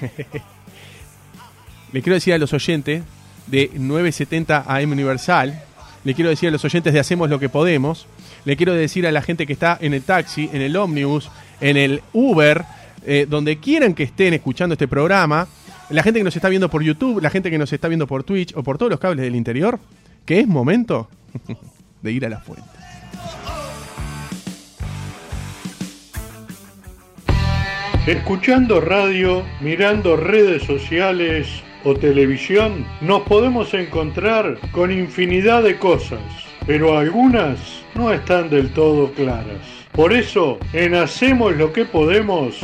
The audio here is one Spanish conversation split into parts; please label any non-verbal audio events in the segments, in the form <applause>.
<laughs> le quiero decir a los oyentes de 970 AM Universal, le quiero decir a los oyentes de Hacemos lo que podemos, le quiero decir a la gente que está en el taxi, en el ómnibus, en el Uber, eh, donde quieran que estén escuchando este programa, la gente que nos está viendo por YouTube, la gente que nos está viendo por Twitch o por todos los cables del interior, que es momento <laughs> de ir a la fuente. Escuchando radio, mirando redes sociales o televisión, nos podemos encontrar con infinidad de cosas, pero algunas no están del todo claras. Por eso, en Hacemos lo que podemos,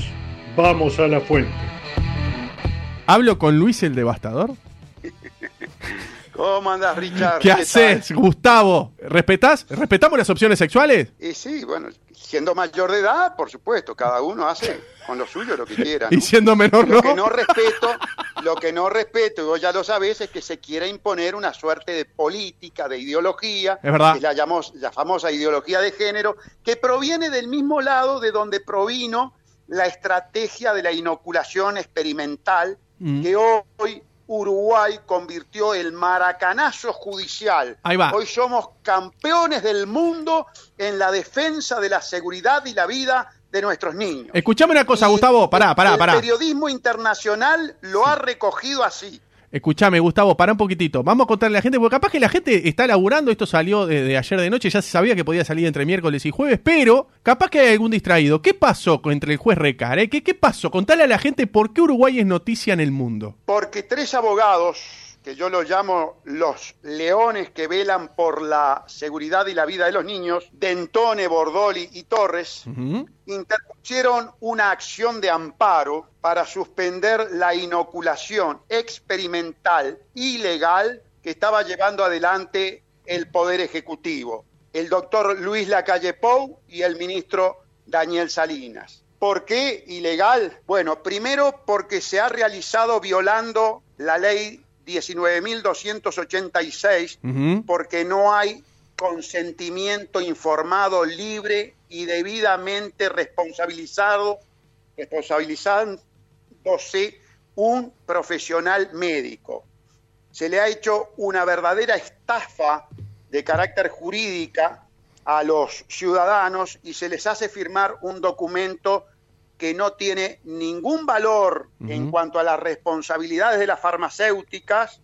vamos a la fuente. ¿Hablo con Luis el Devastador? ¿Cómo andas, Richard? ¿Qué, haces, Gustavo? ¿Respetás? ¿Respetamos las opciones sexuales? Y sí, bueno, siendo mayor de edad, por supuesto, cada uno hace con lo suyo lo que quiera. <laughs> Y siendo menor, lo que no respeto, lo que no respeto, vos ya lo sabés, es que se quiera imponer una suerte de política, de ideología, es verdad. que la llamamos la famosa ideología de género, que proviene del mismo lado de donde provino la estrategia de la inoculación experimental Mm. que hoy Uruguay convirtió el maracanazo judicial. Ahí va. Hoy somos campeones del mundo en la defensa de la seguridad y la vida de nuestros niños. Escuchame una cosa, Y Gustavo, pará, pará, el pará. periodismo internacional lo ha recogido así. Escuchame, Gustavo, pará un poquitito. Vamos a contarle a la gente, porque capaz que la gente está laburando, esto salió de, de ayer de noche, ya se sabía que podía salir entre miércoles y jueves, pero capaz que hay algún distraído. ¿Qué pasó entre el juez Recar? eh? ¿Qué, ¿Qué pasó? Contale a la gente por qué Uruguay es noticia en el mundo. Porque tres abogados, que yo los llamo los leones que velan por la seguridad y la vida de los niños, Dentone, Bordoli y Torres, interpusieron una acción de amparo para suspender la inoculación experimental ilegal que estaba llevando adelante el Poder Ejecutivo, el doctor Luis Lacalle Pou y el ministro Daniel Salinas. ¿Por qué ilegal? Bueno, primero porque se ha realizado violando la ley 19.286 Ujú. porque no hay consentimiento informado, libre y debidamente responsabilizado, responsabilizándose un profesional médico. Se le ha hecho una verdadera estafa de carácter jurídica a los ciudadanos y se les hace firmar un documento que no tiene ningún valor en cuanto a las responsabilidades de las farmacéuticas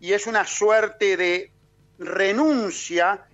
y es una suerte de renuncia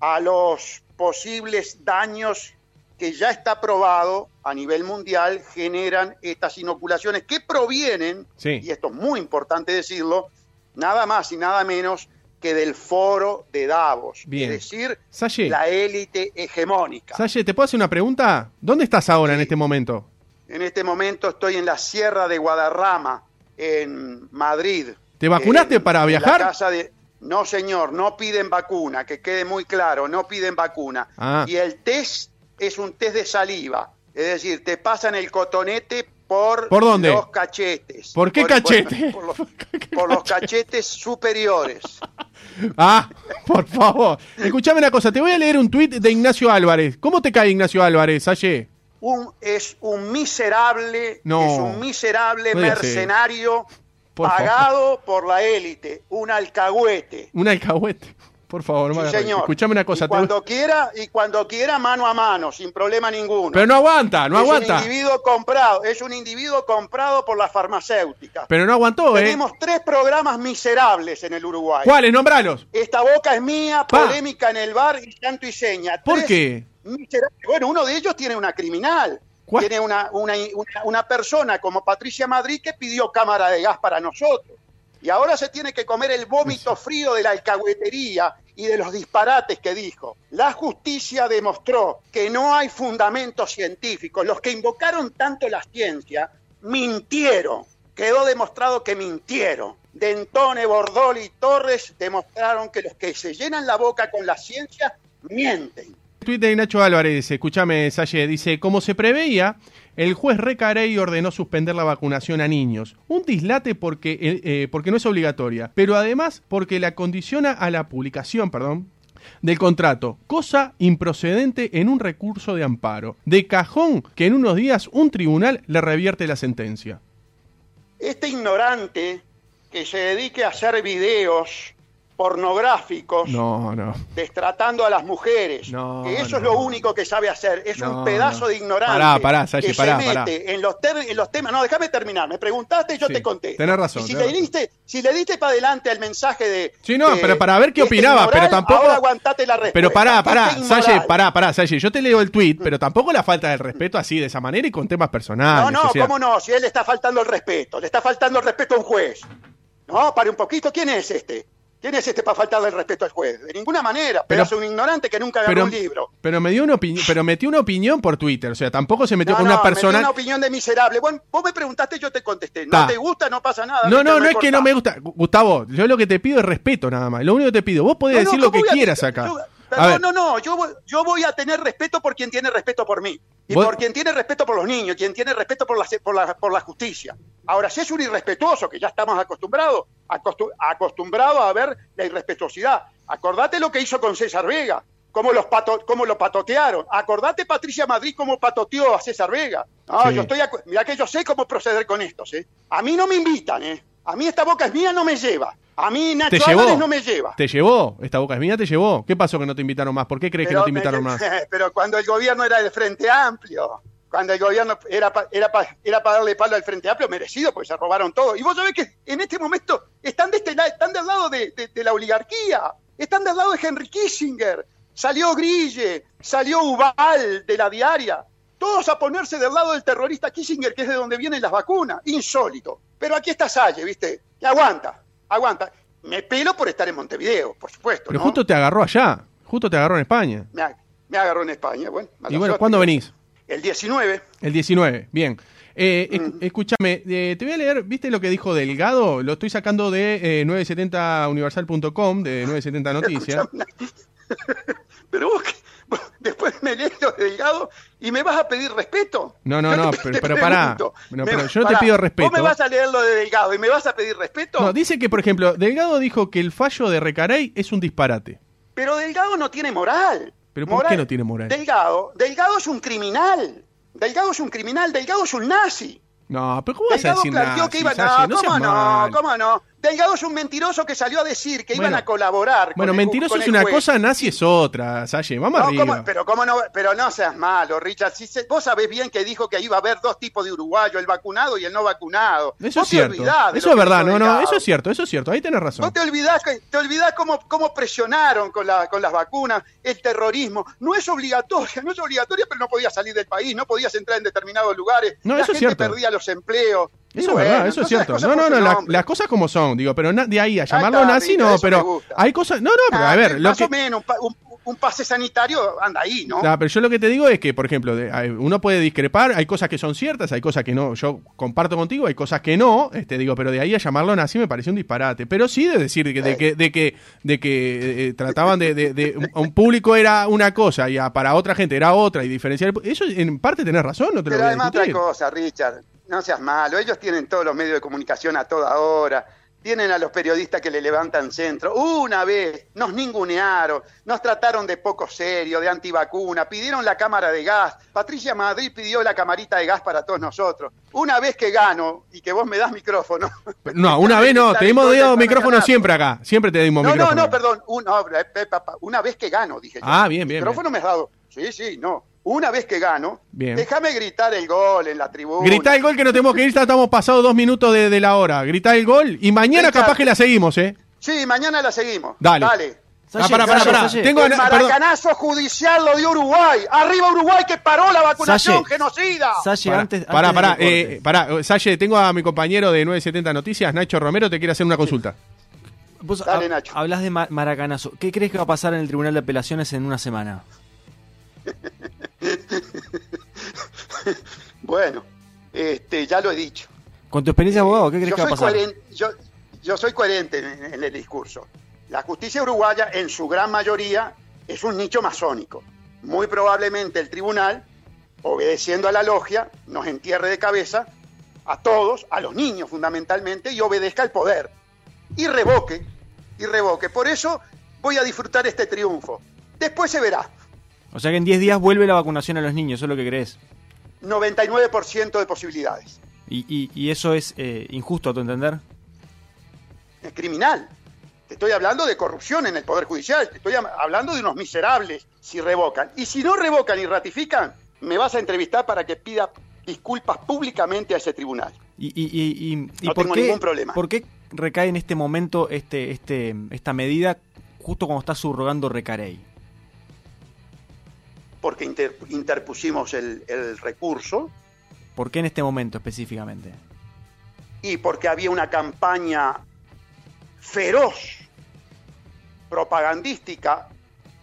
a los posibles daños que ya está probado a nivel mundial generan estas inoculaciones que provienen, Sí. y esto es muy importante decirlo, nada más y nada menos que del foro de Davos, Bien. es decir, Salle, la élite hegemónica. Salle, ¿te puedo hacer una pregunta? ¿Dónde estás ahora en este momento? En este momento estoy en la Sierra de Guadarrama, en Madrid. ¿Te vacunaste En- para la viajar? casa de- No, señor, no piden vacuna, que quede muy claro, no piden vacuna. Ah. Y el test es un test de saliva, es decir, te pasan el cotonete por, ¿Por dónde? los cachetes. ¿Por qué cachete? por, los, <laughs> por los cachetes superiores. Ah, <laughs> por favor. Escuchame una cosa, te voy a leer un tuit de Ignacio Álvarez. ¿Cómo te cae Ignacio Álvarez, Salle? Un, es un miserable, No. es un miserable No mercenario Por pagado por la élite, un alcahuete. Un alcahuete. Por favor, Sí, señor. Escuchame una cosa. Y te voy- cuando quiera, y cuando quiera mano a mano, sin problema ninguno. Pero no aguanta, no es aguanta. un individuo comprado, es un individuo comprado por las farmacéuticas. Pero no aguantó, ¿eh? Tenemos tres programas miserables en el Uruguay. ¿Cuáles? Nombralos. Esta boca es mía, Pa. polémica en el bar y santo y seña. ¿Por Tres qué? miserables. Bueno, uno de ellos tiene una criminal. ¿Cuál? Tiene una, una, una, una persona como Patricia Madrid que pidió cámara de gas para nosotros. Y ahora se tiene que comer el vómito frío de la alcahuetería y de los disparates que dijo. La justicia demostró que no hay fundamentos científicos. Los que invocaron tanto la ciencia mintieron. Quedó demostrado que mintieron. Dentone, Bordoli y Torres demostraron que los que se llenan la boca con la ciencia mienten. Tweet de Nacho Álvarez, escúchame, Salle, dice, como se preveía, el juez Recarey ordenó suspender la vacunación a niños. Un dislate porque, eh, eh, porque no es obligatoria, pero además porque la condiciona a la publicación, perdón, del contrato, cosa improcedente en un recurso de amparo. De cajón que en unos días un tribunal le revierte la sentencia. este ignorante que se dedique a hacer videos pornográficos No, no. destratando a las mujeres. No, que eso es lo único que sabe hacer. Es un pedazo de ignorante. Pará, pará, Salle, que pará, se mete En, los en los temas. No, déjame terminar. Me preguntaste y yo Sí, te conté. tenés razón, Y si, tenés le razón. diste, si le diste para adelante al mensaje de. Sí, no, de- pero para ver qué de este opinaba, pero tampoco- Ahora aguantate la respuesta. Pero pará, pará, Salle, pará, pará, Salle, yo te leo el tweet, pero tampoco la falta de respeto así, de esa manera y con temas personales. No, no, o sea, cómo no, si él le está faltando el respeto, le está faltando el respeto a un juez. No, pare un poquito, ¿quién es este? ¿Quién es este para faltarle el respeto al juez? De ninguna manera, pero es un ignorante que nunca pero, un libro. pero me dio una opinión, pero metió una opinión por Twitter, o sea, tampoco se metió No, con no, una persona. una opinión de miserable. Bueno, vos me preguntaste, yo te contesté. No Ta. te gusta, no pasa nada. No, no, no es que no me gusta. Gustavo, yo lo que te pido es respeto nada más. Lo único que te pido, vos podés decir lo ¿cómo que a- quieras acá. yo- no, no, no, yo, yo voy a tener respeto por quien tiene respeto por mí. Y Vos- por quien tiene respeto por los niños, quien tiene respeto por la, por la, por la justicia. Ahora, si es un irrespetuoso, que ya estamos acostumbrados, acostu- acostumbrados a ver la irrespetuosidad. Acordate lo que hizo con César Vega, cómo, los pato, cómo lo patotearon. Acordate, Patricia Madrid, cómo patoteó a César Vega. No, Sí. yo estoy, mirá que yo sé cómo proceder con estos, ¿eh? A mí no me invitan, ¿eh? A mí esta boca es mía, no me lleva. A mí Nacho te llevó. no me lleva. Te llevó. Esta boca es mía, te llevó. ¿Qué pasó que no te invitaron más? ¿Por qué crees que no te invitaron más? <laughs> pero cuando el gobierno era del Frente Amplio, cuando el gobierno era para era pa- era pa darle palo al Frente Amplio, merecido, porque se robaron todo. Y vos sabés que en este momento están, de este, están del lado de, de- de la oligarquía, están del lado de Henry Kissinger, salió Grille, salió Ubal de la diaria, todos a ponerse del lado del terrorista Kissinger, que es de donde vienen las vacunas, insólito. Pero aquí está Salle, ¿viste? Y aguanta, aguanta. Me pelo por estar en Montevideo, por supuesto. Pero ¿no? justo te agarró allá. Justo te agarró en España. me, ag- me agarró en España. Bueno, Y bueno. ¿cuándo venís? El 19. El 19, bien. Eh, Mm. esc- Escúchame, eh, te voy a leer, ¿viste lo que dijo Delgado? Lo estoy sacando de eh, 970universal.com, de 970 <laughs> Noticias. Pero vos, vos después me lees lo de Delgado y me vas a pedir respeto. No, no, no, te- pero- te <laughs> pero pará. No, pero yo no te pido respeto. Vos me vas a leer lo de Delgado y me vas a pedir respeto. No, dice que, por ejemplo, Delgado dijo que el fallo de Recarey es un disparate. Pero Delgado no tiene moral. ¿Pero por qué no tiene moral? Delgado, Delgado es un criminal. Delgado es un criminal, Delgado es un nazi. No, pero ¿cómo vas a Delgado decir que no, no ¿cómo no? ¿Cómo no? Delgado es un mentiroso que salió a decir que iban a colaborar. con Bueno, el- mentiroso con es una juez. cosa, nazi es otra, Salle. Vamos No, arriba. ¿cómo? pero cómo no, pero no seas malo, Richard. Si se- vos sabés bien que dijo que iba a haber dos tipos de uruguayos, el vacunado y el no vacunado. Eso Vos es cierto. Eso es verdad, no, no, eso es cierto, eso es cierto. Ahí tenés razón. Vos te olvidás, te olvidás cómo, cómo presionaron con, la, con las vacunas, el terrorismo. No es obligatoria, no es obligatoria, pero no podías salir del país, no podías entrar en determinados lugares. No, la eso es gente cierto. perdía los empleos. Eso bueno, es verdad, eso es cierto. No, no, no, la- las cosas como son, digo, pero de ahí a llamarlo está, nazi, no, pero hay cosas. No, no, pero Ah, a ver, lo más que. o menos, un, un- pase sanitario anda ahí, ¿no? Ah, pero yo lo que te digo es que, por ejemplo, de- uno puede discrepar, hay cosas que son ciertas, hay cosas que no, yo comparto contigo, hay cosas que no, este digo, pero de ahí a llamarlo nazi me parece un disparate. Pero sí de decir que, de que, de que, de que eh, trataban de, de- de- a un público era una cosa y a- para otra gente era otra y diferenciar, eso en parte tenés razón, no te lo Pero voy a además otra cosa, Richard, no seas malo, ellos tienen todos los medios de comunicación a toda hora, tienen a los periodistas que le levantan centro. Una vez nos ningunearon, nos trataron de poco serio, de antivacuna, pidieron la cámara de gas. Patricia Madrid pidió la camarita de gas para todos nosotros. Una vez que gano y que vos me das micrófono. <laughs> No, una vez no, te hemos dado micrófono ganar. siempre acá, siempre te dimos No, no, micrófono. no, perdón. Un- no, eh, eh, una vez que gano, dije yo. Ah, bien, bien, Micrófono me has dado. Sí, sí, no. Una vez que gano, Bien. déjame gritar el gol en la tribuna. Gritá el gol que no tenemos que ir, ya estamos pasados dos minutos de, de la hora. Gritá el gol y mañana capaz que la seguimos, ¿eh? Sí, mañana la seguimos. Dale. Dale. Ah, pará, pará, Salle, pará. Salle. Tengo, el perdón. maracanazo judicial lo dio Uruguay. Arriba Uruguay que paró la vacunación Salle. genocida. Salle, Pará, antes, pará, antes pará, eh, pará, Salle, tengo a mi compañero de 970 Noticias, Nacho Romero, te quiere hacer una consulta. Vos Dale, Nacho. hablas de ma- maracanazo. ¿Qué crees que va a pasar en el Tribunal de Apelaciones en una semana? <laughs> <laughs> Bueno, este, ya lo he dicho. Con tu experiencia de abogado, ¿qué crees yo que va a pasar? yo soy coherente en, en el discurso. La justicia uruguaya, en su gran mayoría, es un nicho masónico. Muy probablemente el tribunal, obedeciendo a la logia, nos entierre de cabeza a todos, a los niños fundamentalmente, y obedezca al poder. Y revoque, y revoque. Por eso voy a disfrutar este triunfo. Después se verá. O sea que en 10 días vuelve la vacunación a los niños, eso es lo que crees. 99% de posibilidades. ¿Y, y, y eso es eh, injusto a tu entender? Es criminal. Te estoy hablando de corrupción en el Poder Judicial, te estoy hablando de unos miserables si revocan. Y si no revocan y ratifican, me vas a entrevistar para que pida disculpas públicamente a ese tribunal. ¿Y, y, y, y no por tengo qué, ningún problema. por qué recae en este momento este, este, esta medida justo cuando está subrogando Recarey? Porque inter- interpusimos el, el recurso ¿Por qué en este momento específicamente? y porque había una campaña feroz, propagandística,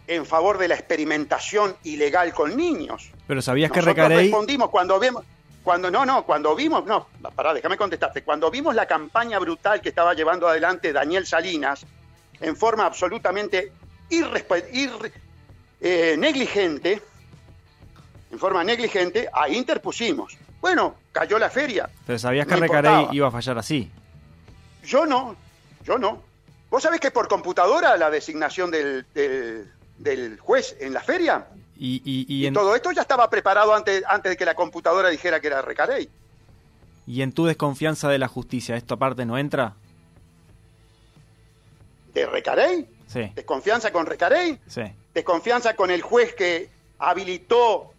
en favor de la experimentación ilegal con niños. Pero sabías que Recarey... respondimos cuando vimos, cuando no, no, cuando vimos, no, pará, déjame contestarte, cuando vimos la campaña brutal que estaba llevando adelante Daniel Salinas en forma absolutamente irrespe- ir- eh, negligente, en forma negligente, ahí interpusimos. Bueno, cayó la feria. Pero sabías no que Recarey importaba. iba a fallar así. Yo no, yo no. ¿Vos sabés que por computadora la designación del, del- del juez en la feria? Y, y, y Y, en, todo esto ya estaba preparado antes, antes de que la computadora dijera que era Recarey. y en tu desconfianza de la justicia, ¿esto aparte no entra? ¿De Recarey? Sí, ¿Desconfianza con Recarey? sí. ¿Desconfianza con el juez que habilitó,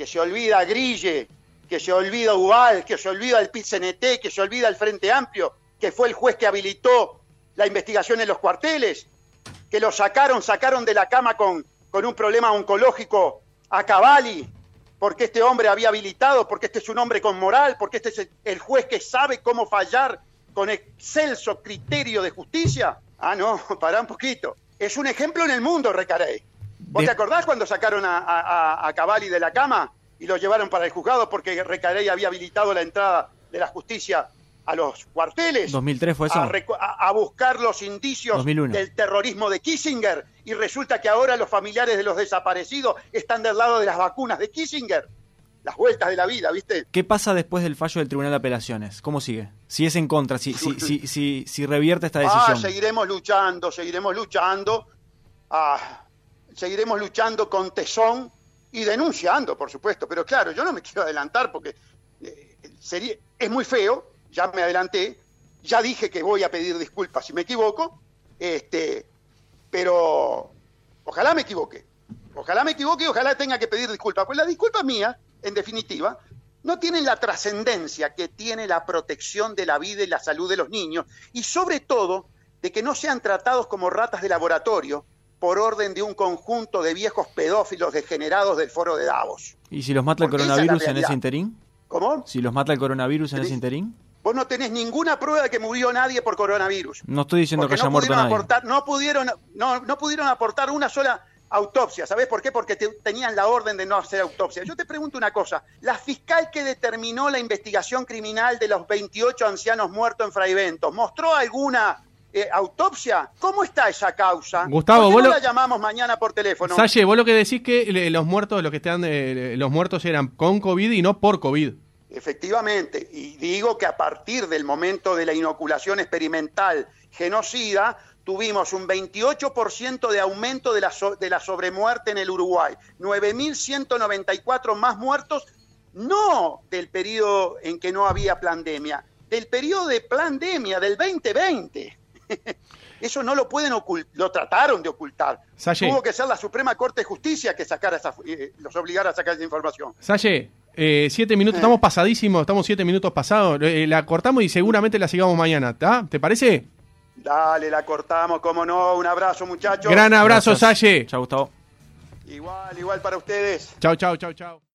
que se olvida Grille, que se olvida Ubal, que se olvida el PIT-CNT, que se olvida el Frente Amplio, que fue el juez que habilitó la investigación en los cuarteles, que lo sacaron, sacaron de la cama con, con un problema oncológico a Cavalli, porque este hombre había habilitado, porque este es un hombre con moral, porque este es el, juez que sabe cómo fallar con excelso criterio de justicia. Ah, no, <laughs> pará un poquito. Es un ejemplo en el mundo, Recarey. ¿Vos De- te acordás cuando sacaron a, a, a- a Cavalli de la cama y lo llevaron para el juzgado porque Recarey había habilitado la entrada de la justicia a los cuarteles? 2003 fue eso. a, buscar los indicios 2001. del terrorismo de Kissinger y resulta que ahora los familiares de los desaparecidos están del lado de las vacunas de Kissinger. Las vueltas de la vida, ¿viste? ¿Qué pasa después del fallo del Tribunal de Apelaciones? ¿Cómo sigue? Si es en contra, si, si, <laughs> si, si, si revierte esta Ah, decisión. seguiremos luchando, seguiremos luchando. Ah, seguiremos luchando con tesón y denunciando, por supuesto. Pero claro, yo no me quiero adelantar porque eh, sería, es muy feo, ya me adelanté, ya dije que voy a pedir disculpas si me equivoco, este, pero ojalá me equivoque. Ojalá me equivoque y ojalá tenga que pedir disculpas. Pues las disculpas mías, en definitiva, no tienen la trascendencia que tiene la protección de la vida y la salud de los niños y sobre todo de que no sean tratados como ratas de laboratorio por orden de un conjunto de viejos pedófilos degenerados del foro de Davos. ¿Y si los mata el Porque es coronavirus en ese interín? ¿Cómo? Si los mata el coronavirus en ese interín? Vos no tenés ninguna prueba de que murió nadie por coronavirus. No estoy diciendo Porque que haya no muerto nadie. aportar, no pudieron, no, no pudieron aportar una sola autopsia. ¿Sabés por qué? Porque te- tenían la orden de no hacer autopsia. Yo te pregunto una cosa. La fiscal que determinó la investigación criminal de los 28 ancianos muertos en Fraivento, ¿mostró alguna eh, autopsia? ¿Cómo está esa causa? Gustavo, ¿Por qué vos no lo- la llamamos mañana por teléfono? Salle, vos lo que decís que los muertos, los que están, eh, los muertos eran con COVID y no por COVID. Efectivamente, y digo que a partir del momento de la inoculación experimental genocida, tuvimos un 28% de aumento de la, so- de la sobremuerte en el Uruguay, 9.194 más muertos, no del periodo en que no había pandemia, del periodo de pandemia del 2020. <laughs> Eso no lo pueden ocultar, lo trataron de ocultar. Salle. Tuvo que ser la Suprema Corte de Justicia que sacara esa, eh, los obligara a sacar esa información. Salle, eh, siete minutos, Eh. estamos pasadísimos, estamos siete minutos pasados. Eh, la cortamos y seguramente la sigamos mañana, ¿está? ¿Te parece? Dale, la cortamos, como no. Un abrazo, muchachos. Gran abrazo, Gracias. Salle. Chao, Gustavo. Igual, igual para ustedes. Chau, chau, chau, chau.